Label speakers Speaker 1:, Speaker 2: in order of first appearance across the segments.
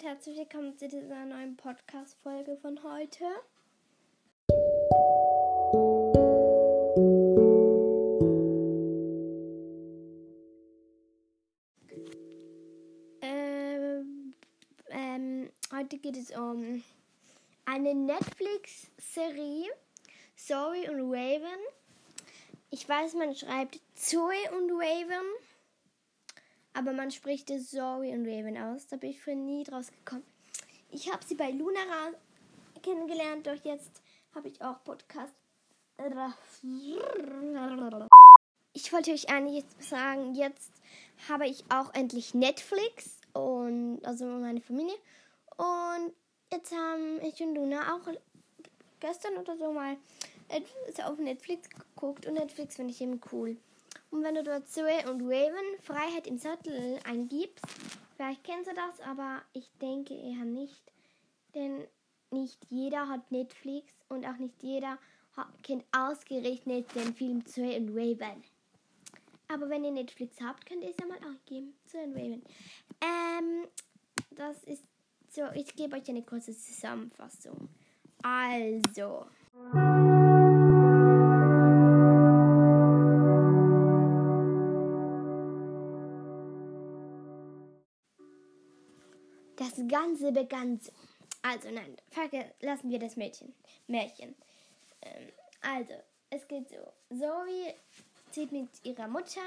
Speaker 1: und herzlich willkommen zu dieser neuen Podcast-Folge von heute. Ähm, ähm, heute geht es um eine Netflix-Serie, Zoe und Raven. Ich weiß, man schreibt Zoe und Raven, aber man spricht es Zoe und Raven aus. Da bin ich vorhin nie draus gekommen. Ich habe sie bei Lunara kennengelernt, doch jetzt habe ich auch Podcast. Ich wollte euch eigentlich jetzt sagen, jetzt habe ich auch endlich Netflix und also meine Familie und jetzt haben ich und Luna auch gestern oder so mal auf Netflix geguckt und Netflix finde ich eben cool. Und wenn du dort Zoe und Raven Freiheit im Sattel eingibst, vielleicht kennst du das, aber ich denke eher nicht, denn nicht jeder hat Netflix und auch nicht jeder kennt ausgerechnet den Film Zoe und Raven. Aber wenn ihr Netflix habt, könnt ihr es ja mal eingeben. Zoe und Raven. Ähm, das ist so, ich gebe euch eine kurze Zusammenfassung. Also. Das Ganze begann so. Also nein, lassen wir das Mädchen. Märchen. Ähm, also, es geht so. Zoe zieht mit ihrer Mutter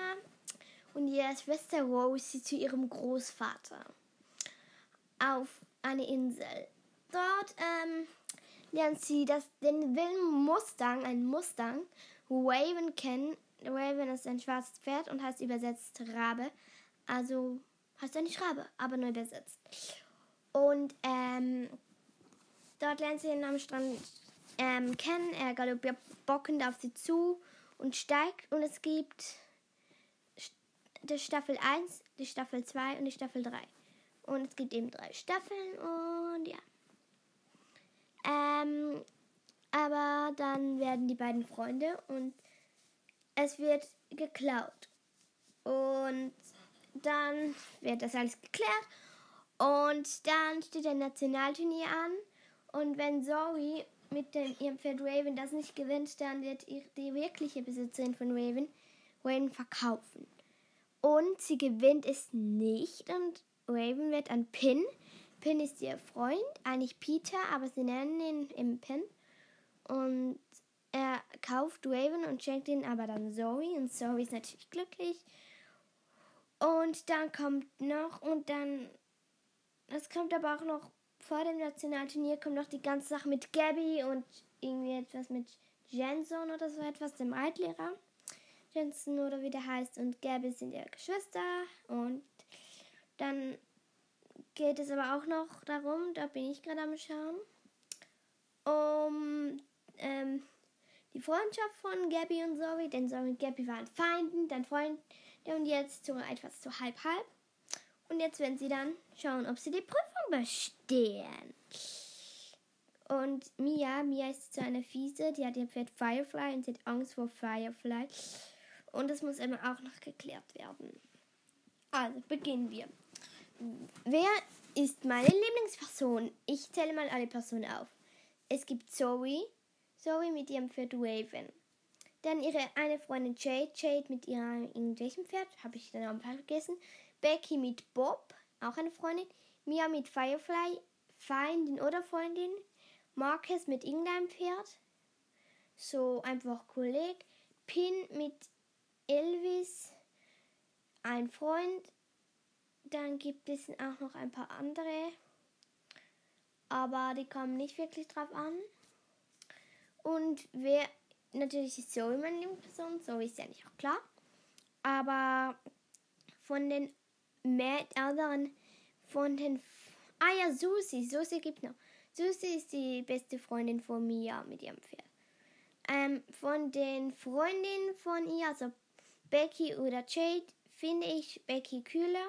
Speaker 1: und ihrer Schwester Rosie zu ihrem Großvater auf eine Insel. Dort ähm, lernt sie das, den wilden Mustang, einen Mustang, Raven kennen. Raven ist ein schwarzes Pferd und heißt übersetzt Rabe. Also heißt er nicht Rabe, aber nur übersetzt. Und ähm, dort lernt sie ihn am Strand ähm, kennen. Er galoppiert bockend auf sie zu und steigt. Und es gibt die Staffel 1, die Staffel 2 und die Staffel 3. Und es gibt eben drei Staffeln und ja. Ähm, aber dann werden die beiden Freunde und es wird geklaut. Und dann wird das alles geklärt. Und dann steht ein Nationalturnier an. Und wenn Zoe mit dem, ihrem Pferd Raven das nicht gewinnt, dann wird die wirkliche Besitzerin von Raven Raven verkaufen. Und sie gewinnt es nicht und Raven wird an Pin. Pin ist ihr Freund, eigentlich Peter, aber sie nennen ihn im Pin. Und er kauft Raven und schenkt ihn aber dann Zoe. Und Zoe ist natürlich glücklich. Und dann kommt noch, und dann, es kommt aber auch noch, vor dem Nationalturnier kommt noch die ganze Sache mit Gabby und irgendwie etwas mit Jensen oder so etwas, dem Reitlehrer. Jensen oder wie der heißt. Und Gabby sind ihre Geschwister. Und dann geht es aber auch noch darum, da bin ich gerade am Schauen, um ähm, die Freundschaft von Gabby und Zoe, denn Zoe und Gabby waren Feinden, dann Freunde und jetzt so etwas zu halb-halb. Und jetzt werden sie dann schauen, ob sie die Prüfung bestehen. Und Mia, Mia ist so eine Fiese, die hat ihr Pferd Firefly und sie hat Angst vor Firefly. Und das muss immer auch noch geklärt werden. Also beginnen wir. Wer ist meine Lieblingsperson? Ich zähle mal alle Personen auf. Es gibt Zoe, Zoe mit ihrem Pferd Raven. Dann ihre eine Freundin Jade, Jade mit ihrem irgendwelchen Pferd, habe ich den Namen vergessen. Becky mit Bob, auch eine Freundin. Mia mit Firefly, Feindin oder Freundin. Marcus mit irgendeinem Pferd. So einfach Kolleg. Pin mit Elvis, ein Freund. Dann gibt es auch noch ein paar andere. Aber die kommen nicht wirklich drauf an. Und wer natürlich ist Zoe meine Lieblingsperson. Zoe ist ja nicht auch klar. Aber von den mehr anderen, von den. Ah ja, Susi. Susi gibt noch. Susi ist die beste Freundin von Mia mit ihrem Pferd. Ähm, von den Freundinnen von ihr, also Becky oder Jade, finde ich Becky kühler.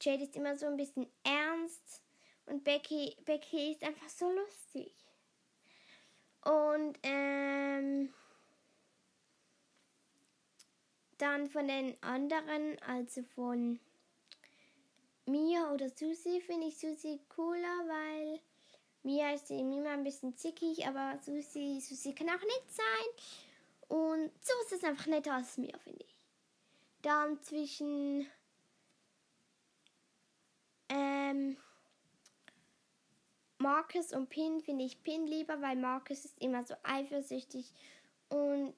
Speaker 1: Jade ist immer so ein bisschen ernst und Becky, Becky ist einfach so lustig. Und ähm, dann von den anderen, also von Mia oder Susi finde ich Susi cooler, weil Mia ist immer ein bisschen zickig, aber Susi, Susi kann auch nett sein. Und so ist einfach netter als Mia, finde ich. Dann zwischen ähm, Marcus und Pin finde ich Pin lieber, weil Marcus ist immer so eifersüchtig. Und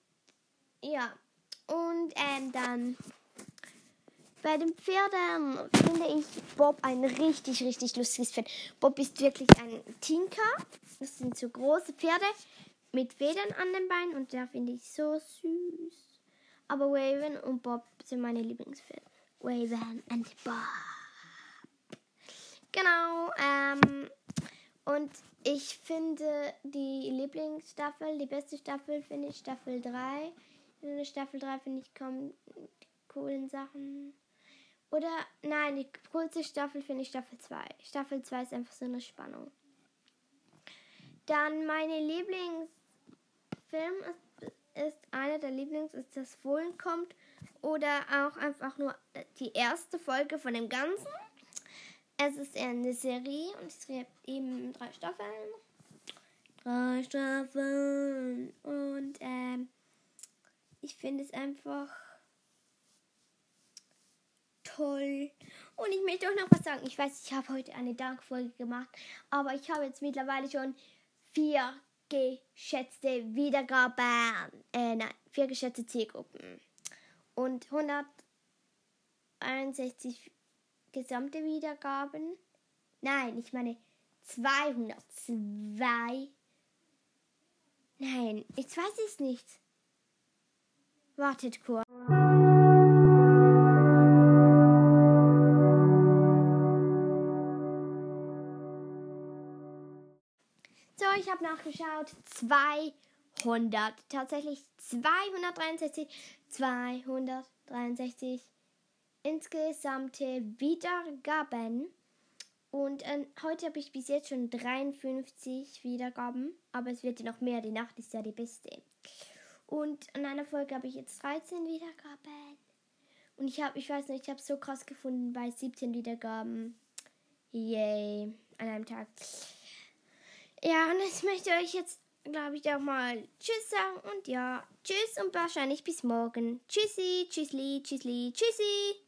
Speaker 1: ja, und ähm, dann bei den Pferden finde ich Bob ein richtig, richtig lustiges Pferd. Bob ist wirklich ein Tinker. Das sind so große Pferde mit Federn an den Beinen und der finde ich so süß. Aber Raven und Bob sind meine Lieblingspferde. Raven und Bob. Genau. Ähm, und ich finde die Lieblingsstaffel, die beste Staffel finde ich Staffel 3. In Staffel 3 finde ich kommen die coolen Sachen. Oder nein, die coolste Staffel finde ich Staffel 2. Staffel 2 ist einfach so eine Spannung. Dann meine Lieblingsfilm ist, ist einer der Lieblings, ist das Fohlen kommt. Oder auch einfach nur die erste Folge von dem Ganzen. Es ist eine Serie und es gibt eben drei Staffeln. Drei Staffeln. Und ähm, ich finde es einfach toll. Und ich möchte auch noch was sagen. Ich weiß, ich habe heute eine Dankfolge gemacht, aber ich habe jetzt mittlerweile schon vier geschätzte Wiedergaben. Äh, nein, vier geschätzte Zielgruppen. Und 161 gesamte Wiedergaben. Nein, ich meine 202. Nein, jetzt weiß ich es nicht. Wartet kurz. So, ich habe nachgeschaut. 200. Tatsächlich 263. 263 insgesamte Wiedergaben. Und äh, heute habe ich bis jetzt schon 53 Wiedergaben. Aber es wird ja noch mehr. Die Nacht ist ja die beste. Und in einer Folge habe ich jetzt 13 Wiedergaben. Und ich habe, ich weiß nicht, ich habe es so krass gefunden bei 17 Wiedergaben. Yay. An einem Tag. Ja, und ich möchte euch jetzt, glaube ich, auch mal Tschüss sagen. Und ja, Tschüss und wahrscheinlich bis morgen. Tschüssi, Tschüssli, Tschüssli, Tschüssi.